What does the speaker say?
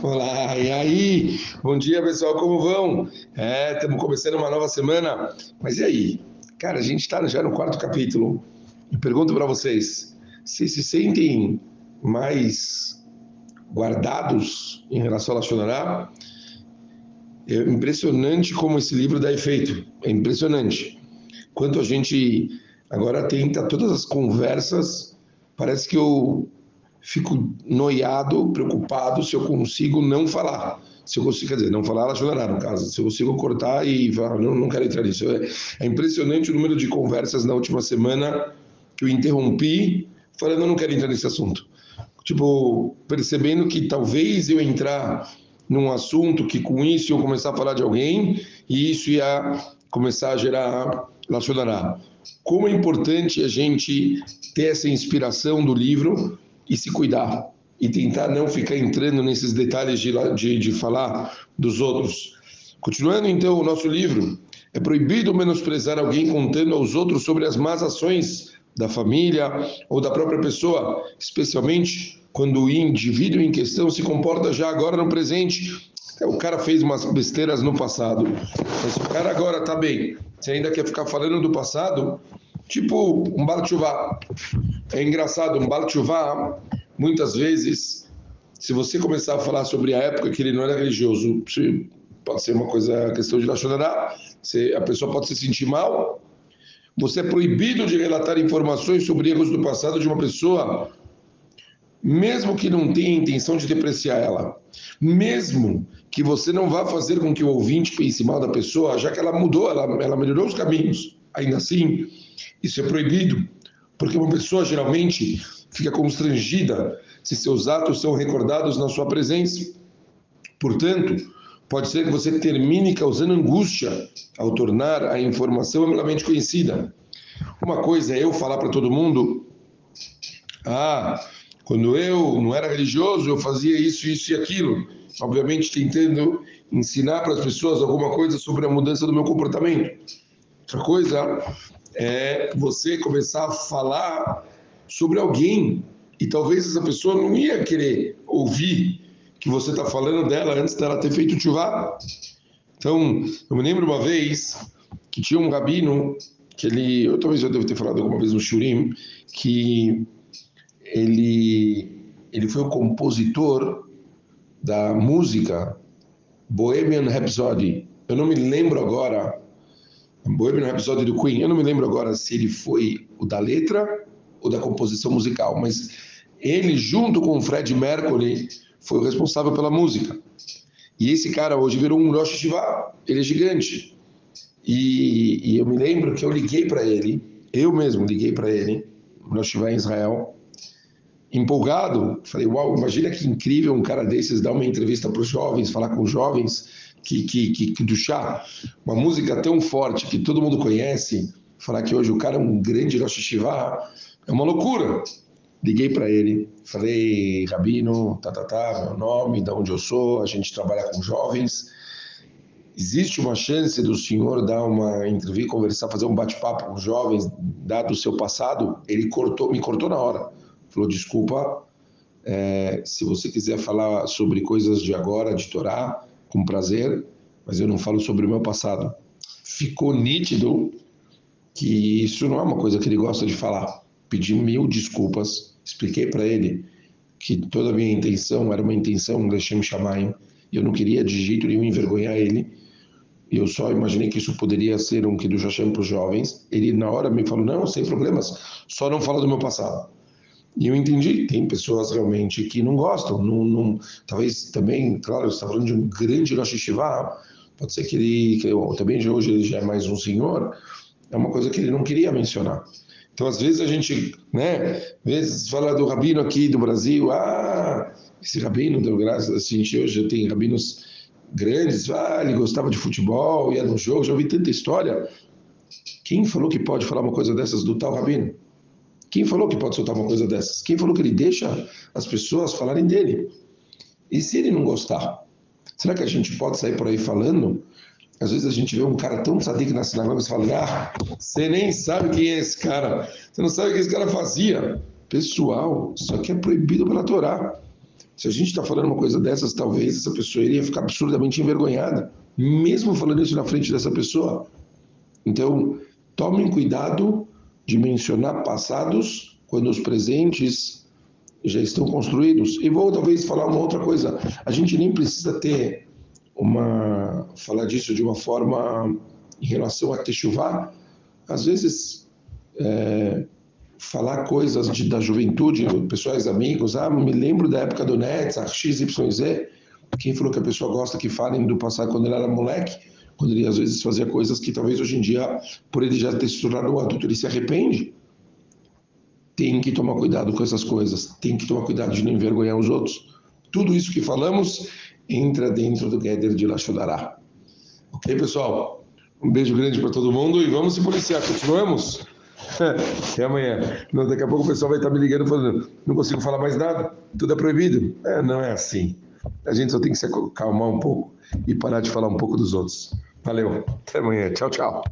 Olá, e aí? Bom dia, pessoal, como vão? É, estamos começando uma nova semana, mas e aí? Cara, a gente está já no quarto capítulo e pergunto para vocês: se se sentem mais guardados em relação a Lachonará? É impressionante como esse livro dá efeito, é impressionante. Quanto a gente agora tenta todas as conversas, parece que eu fico noiado, preocupado se eu consigo não falar. Se eu consigo, quer dizer, não falar, ajudará no caso. Se eu consigo cortar e falar, não, não quero entrar nisso. É, é impressionante o número de conversas na última semana que eu interrompi, falando, não quero entrar nesse assunto. Tipo, percebendo que talvez eu entrar num assunto que com isso eu começar a falar de alguém e isso ia começar a gerar lacionará. Como é importante a gente ter essa inspiração do livro e se cuidar e tentar não ficar entrando nesses detalhes de, de, de falar dos outros. Continuando então o nosso livro, é proibido menosprezar alguém contando aos outros sobre as más ações da família ou da própria pessoa, especialmente quando o indivíduo em questão se comporta já agora no presente. O cara fez umas besteiras no passado, mas o cara agora está bem. Você ainda quer ficar falando do passado? Tipo um Baal É engraçado, um Baal muitas vezes, se você começar a falar sobre a época que ele não era religioso, pode ser uma coisa, questão de Lachonará, a pessoa pode se sentir mal. Você é proibido de relatar informações sobre erros do passado de uma pessoa, mesmo que não tenha intenção de depreciar ela. Mesmo que você não vá fazer com que o ouvinte pense mal da pessoa, já que ela mudou, ela, ela melhorou os caminhos. Ainda assim, isso é proibido, porque uma pessoa geralmente fica constrangida se seus atos são recordados na sua presença. Portanto, pode ser que você termine causando angústia ao tornar a informação amplamente conhecida. Uma coisa é eu falar para todo mundo: ah, quando eu não era religioso, eu fazia isso, isso e aquilo. Obviamente, tentando ensinar para as pessoas alguma coisa sobre a mudança do meu comportamento. Outra coisa é você começar a falar sobre alguém e talvez essa pessoa não ia querer ouvir que você está falando dela antes dela ter feito chuvá. Então, eu me lembro uma vez que tinha um rabino que ele, eu talvez já devo ter falado alguma vez no Shurim, que ele ele foi o compositor da música Bohemian Rhapsody. Eu não me lembro agora Bohemian Rhapsody do Queen. Eu não me lembro agora se ele foi o da letra ou da composição musical, mas ele, junto com o Fred Mercury, foi o responsável pela música. E esse cara hoje virou um Rosh Shiva, ele é gigante. E, e, eu me lembro que eu liguei para ele, eu mesmo liguei para ele, Rosh Shiva em Israel, empolgado. Falei, uau, imagina que incrível um cara desses dar uma entrevista para os jovens, falar com os jovens que, que, que, do chá, uma música tão forte que todo mundo conhece, falar que hoje o cara é um grande Rosh Hashivah, é uma loucura. Liguei para ele, falei, Rabino, tá, tá, tá, meu nome, de onde eu sou, a gente trabalha com jovens. Existe uma chance do senhor dar uma entrevista, conversar, fazer um bate-papo com jovens, dado o seu passado? Ele cortou, me cortou na hora. Falou, desculpa, é, se você quiser falar sobre coisas de agora, de Torá, com prazer, mas eu não falo sobre o meu passado. Ficou nítido que isso não é uma coisa que ele gosta de falar. Pedi mil desculpas, expliquei para ele que toda a minha intenção era uma intenção Lechem Shamayim, e eu não queria de jeito nenhum envergonhar ele. Eu só imaginei que isso poderia ser um que do Hashem para os jovens. Ele na hora me falou: "Não, sem problemas, só não fala do meu passado". E eu entendi, tem pessoas realmente que não gostam, não, não talvez também, claro, você está falando de um grande Rosh Hashivah, pode ser que ele, que também de hoje ele já é mais um senhor, é uma coisa que ele não queria mencionar. Então, às vezes a gente, né, às vezes fala do rabino aqui do Brasil, ah, esse rabino deu graças a gente hoje tem rabinos grandes, ah, ele gostava de futebol, ia no jogo, já ouvi tanta história. Quem falou que pode falar uma coisa dessas do tal rabino? Quem falou que pode soltar uma coisa dessas? Quem falou que ele deixa as pessoas falarem dele? E se ele não gostar? Será que a gente pode sair por aí falando? Às vezes a gente vê um cara tão sadico na sinagoga e fala: Ah, você nem sabe quem é esse cara. Você não sabe o que esse cara fazia. Pessoal, isso aqui é proibido pela Torá. Se a gente está falando uma coisa dessas, talvez essa pessoa iria ficar absurdamente envergonhada, mesmo falando isso na frente dessa pessoa. Então, tomem cuidado de mencionar passados quando os presentes já estão construídos. E vou talvez falar uma outra coisa. A gente nem precisa ter uma falar disso de uma forma em relação a techuvá. Às vezes é, falar coisas de, da juventude, pessoas amigos, ah, me lembro da época do Nets, XYZ, quem falou que a pessoa gosta que falem do passado quando ele era moleque, ele às vezes fazia coisas que talvez hoje em dia, por ele já ter se tornado um adulto, ele se arrepende? Tem que tomar cuidado com essas coisas, tem que tomar cuidado de não envergonhar os outros. Tudo isso que falamos entra dentro do Gather de Lachodará. Ok, pessoal? Um beijo grande para todo mundo e vamos se policiar. Continuamos? Até amanhã. Não, daqui a pouco o pessoal vai estar me ligando falando, não consigo falar mais nada, tudo é proibido. É, não é assim. A gente só tem que se acalmar um pouco e parar de falar um pouco dos outros. Valeu, até amanhã. Tchau, tchau.